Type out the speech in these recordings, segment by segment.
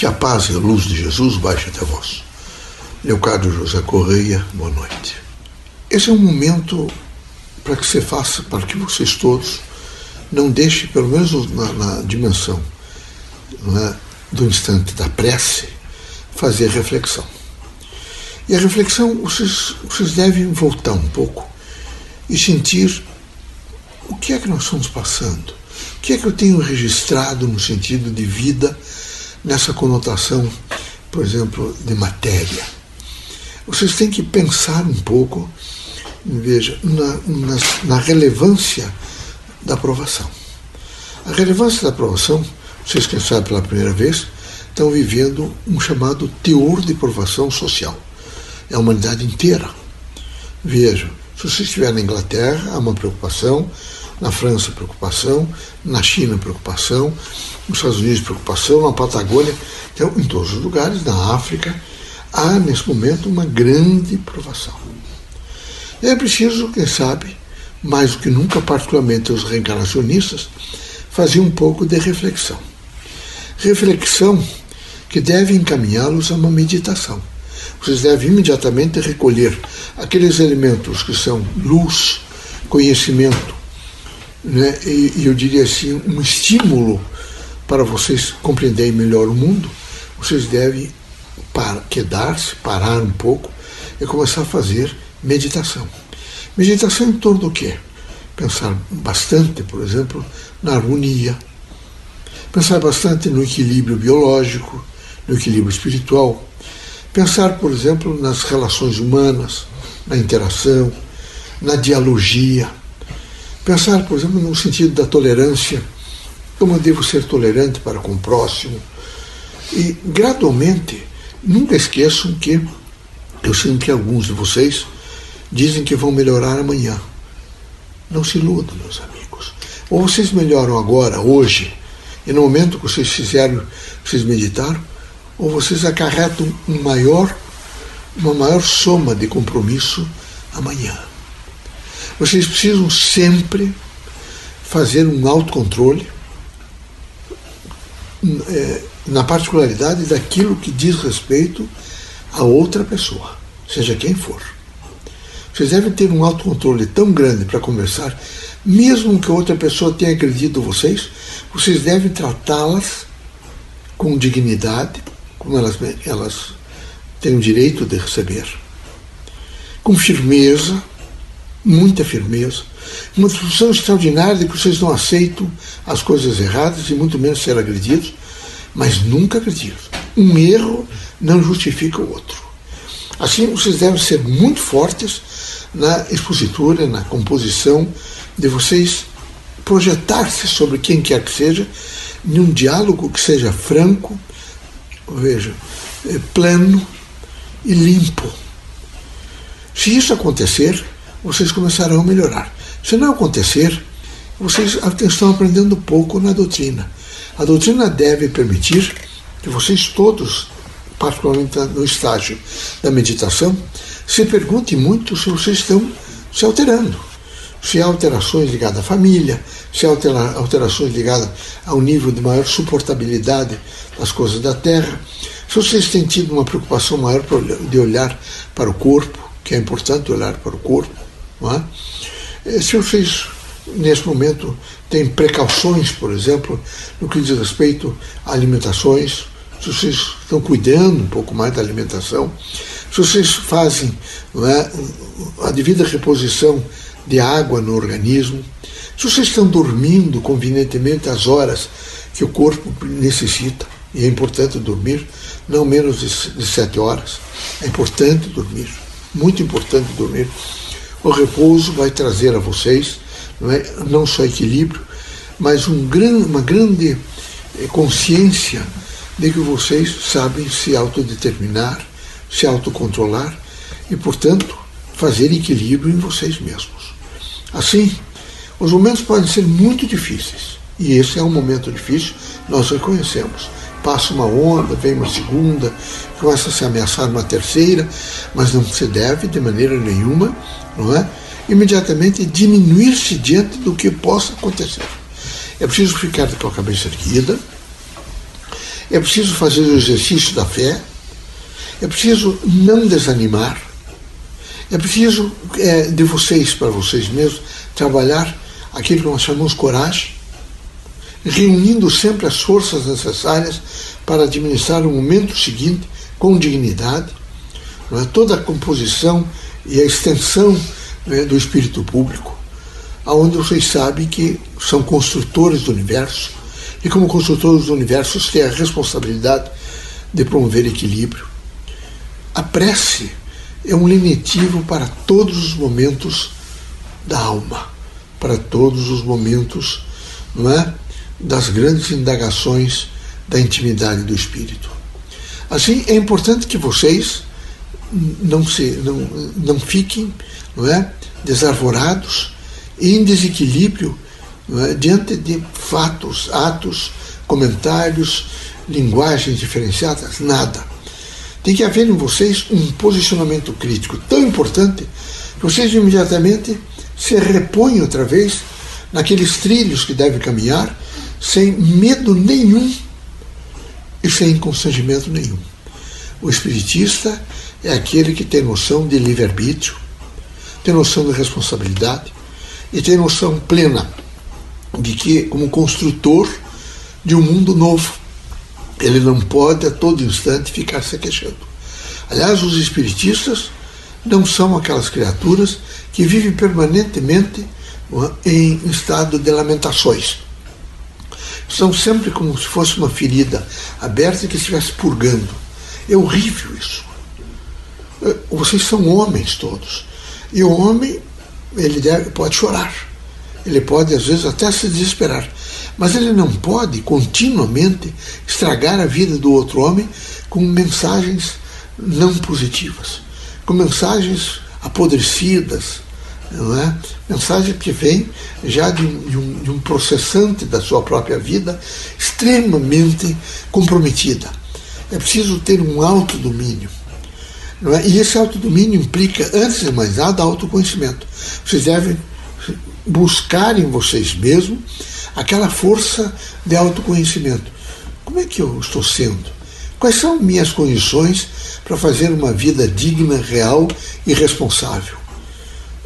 Que a paz e a luz de Jesus baixe até vós. Leocádio José Correia, boa noite. Esse é um momento para que você faça, para que vocês todos não deixem, pelo menos na, na dimensão é, do instante da prece, fazer reflexão. E a reflexão, vocês, vocês devem voltar um pouco e sentir o que é que nós estamos passando, o que é que eu tenho registrado no sentido de vida nessa conotação, por exemplo, de matéria. Vocês têm que pensar um pouco, veja, na, na, na relevância da aprovação. A relevância da aprovação, vocês quem sabe pela primeira vez, estão vivendo um chamado teor de aprovação social. É a humanidade inteira. Veja, se você estiver na Inglaterra, há uma preocupação, na França, preocupação, na China, preocupação, nos Estados Unidos, preocupação, na Patagônia, então, em todos os lugares, na África, há nesse momento uma grande provação. E é preciso, quem sabe, mais do que nunca, particularmente os reencarnacionistas, fazer um pouco de reflexão. Reflexão que deve encaminhá-los a uma meditação. Vocês devem imediatamente recolher aqueles elementos que são luz, conhecimento, né? e, eu diria assim, um estímulo para vocês compreenderem melhor o mundo, vocês devem quedar-se, parar um pouco e começar a fazer meditação. Meditação em torno do quê? Pensar bastante, por exemplo, na harmonia, pensar bastante no equilíbrio biológico, no equilíbrio espiritual, pensar, por exemplo, nas relações humanas, na interação, na dialogia, Pensar, por exemplo, no sentido da tolerância, como eu devo ser tolerante para com o próximo. E, gradualmente, nunca esqueçam que eu sei que alguns de vocês dizem que vão melhorar amanhã. Não se iludam, meus amigos. Ou vocês melhoram agora, hoje, e no momento que vocês fizeram, vocês meditaram, ou vocês acarretam um maior, uma maior soma de compromisso amanhã. Vocês precisam sempre fazer um autocontrole é, na particularidade daquilo que diz respeito a outra pessoa, seja quem for. Vocês devem ter um autocontrole tão grande para conversar, mesmo que outra pessoa tenha agredido vocês, vocês devem tratá-las com dignidade, como elas, elas têm o direito de receber, com firmeza, muita firmeza, uma discussão extraordinária de que vocês não aceitam as coisas erradas e muito menos ser agredidos, mas nunca agredidos. Um erro não justifica o outro. Assim, vocês devem ser muito fortes na expositura, na composição, de vocês projetar-se sobre quem quer que seja, em um diálogo que seja franco, veja, eh, plano e limpo. Se isso acontecer, vocês começarão a melhorar. Se não acontecer, vocês estão aprendendo pouco na doutrina. A doutrina deve permitir que vocês todos, particularmente no estágio da meditação, se perguntem muito se vocês estão se alterando. Se há alterações ligadas à família, se há alterações ligadas a um nível de maior suportabilidade das coisas da terra, se vocês têm tido uma preocupação maior de olhar para o corpo, que é importante olhar para o corpo, não é? Se vocês, nesse momento, têm precauções, por exemplo, no que diz respeito a alimentações, se vocês estão cuidando um pouco mais da alimentação, se vocês fazem é, a devida reposição de água no organismo, se vocês estão dormindo convenientemente as horas que o corpo necessita, e é importante dormir, não menos de sete horas, é importante dormir, muito importante dormir. O repouso vai trazer a vocês não, é, não só equilíbrio, mas um gran, uma grande eh, consciência de que vocês sabem se autodeterminar, se autocontrolar e, portanto, fazer equilíbrio em vocês mesmos. Assim, os momentos podem ser muito difíceis, e esse é um momento difícil, nós reconhecemos. Passa uma onda, vem uma segunda, começa a se ameaçar uma terceira, mas não se deve, de maneira nenhuma, não é? imediatamente diminuir-se diante do que possa acontecer. É preciso ficar com a cabeça erguida, É preciso fazer o exercício da fé. É preciso não desanimar. É preciso é, de vocês, para vocês mesmos, trabalhar aquilo que nós chamamos coragem, reunindo sempre as forças necessárias para administrar o momento seguinte com dignidade, é? toda a composição e a extensão né, do espírito público, aonde vocês sabem que são construtores do universo e como construtores do universo têm a responsabilidade de promover equilíbrio. A prece é um lenitivo para todos os momentos da alma, para todos os momentos não é, das grandes indagações da intimidade do espírito. Assim, é importante que vocês não, se, não, não fiquem não é, desarvorados em desequilíbrio é, diante de fatos, atos, comentários, linguagens diferenciadas, nada. Tem que haver em vocês um posicionamento crítico tão importante que vocês imediatamente se repõem outra vez naqueles trilhos que devem caminhar sem medo nenhum e sem constrangimento nenhum. O espiritista é aquele que tem noção de livre-arbítrio, tem noção de responsabilidade e tem noção plena de que, como construtor de um mundo novo, ele não pode a todo instante ficar se queixando. Aliás, os espiritistas não são aquelas criaturas que vivem permanentemente é, em estado de lamentações. São sempre como se fosse uma ferida aberta que estivesse purgando. É horrível isso. É, vocês são homens todos. E o homem, ele deve, pode chorar. Ele pode, às vezes, até se desesperar. Mas ele não pode continuamente estragar a vida do outro homem com mensagens não positivas, com mensagens apodrecidas, é? Mensagem que vem já de, de, um, de um processante da sua própria vida extremamente comprometida. É preciso ter um autodomínio. Não é? E esse autodomínio implica, antes de mais nada, autoconhecimento. Vocês devem buscar em vocês mesmos aquela força de autoconhecimento. Como é que eu estou sendo? Quais são minhas condições para fazer uma vida digna, real e responsável?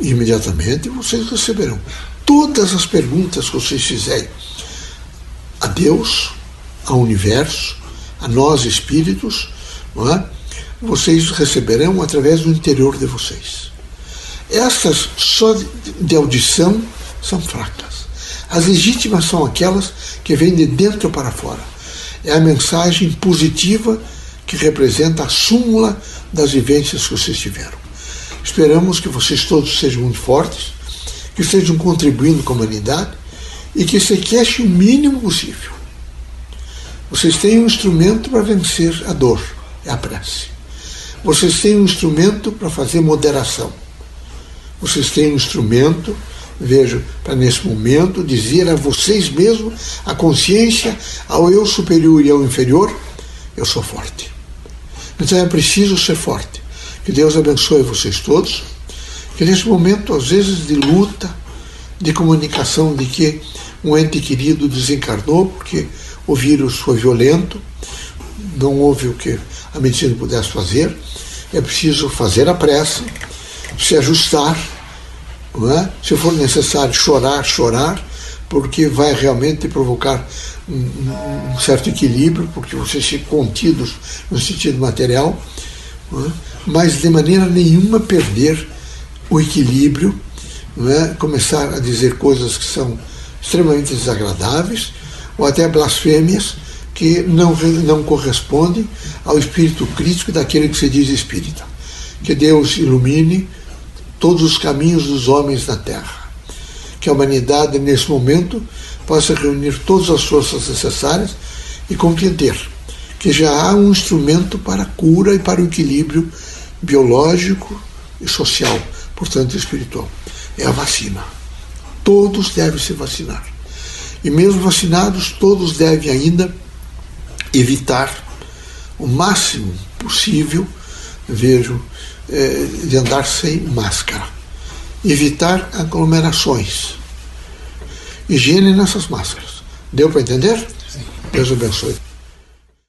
Imediatamente vocês receberão todas as perguntas que vocês fizerem a Deus, ao universo, a nós espíritos, não é? vocês receberão através do interior de vocês. Essas só de audição são fracas. As legítimas são aquelas que vêm de dentro para fora. É a mensagem positiva que representa a súmula das vivências que vocês tiveram. Esperamos que vocês todos sejam muito fortes, que estejam contribuindo com a humanidade e que se queixem o mínimo possível. Vocês têm um instrumento para vencer a dor, é a prece. Vocês têm um instrumento para fazer moderação. Vocês têm um instrumento vejo, para nesse momento dizer a vocês mesmos, a consciência, ao eu superior e ao inferior, eu sou forte. Então é preciso ser forte. Que Deus abençoe vocês todos. Que nesse momento, às vezes, de luta, de comunicação de que um ente querido desencarnou porque o vírus foi violento, não houve o que a medicina pudesse fazer, é preciso fazer a prece, se ajustar é? Se for necessário chorar, chorar, porque vai realmente provocar um, um certo equilíbrio, porque vocês ficam contidos no sentido material, é? Mas de maneira nenhuma perder o equilíbrio, é? começar a dizer coisas que são extremamente desagradáveis, ou até blasfêmias que não, não correspondem ao espírito crítico daquele que se diz espírita. Que Deus ilumine todos os caminhos dos homens na Terra. Que a humanidade, nesse momento, possa reunir todas as forças necessárias e compreender que já há um instrumento para a cura e para o equilíbrio biológico e social, portanto espiritual. É a vacina. Todos devem se vacinar. E mesmo vacinados, todos devem ainda evitar o máximo possível, vejo, é, de andar sem máscara. Evitar aglomerações. Higiene nessas máscaras. Deu para entender? Sim. Deus abençoe.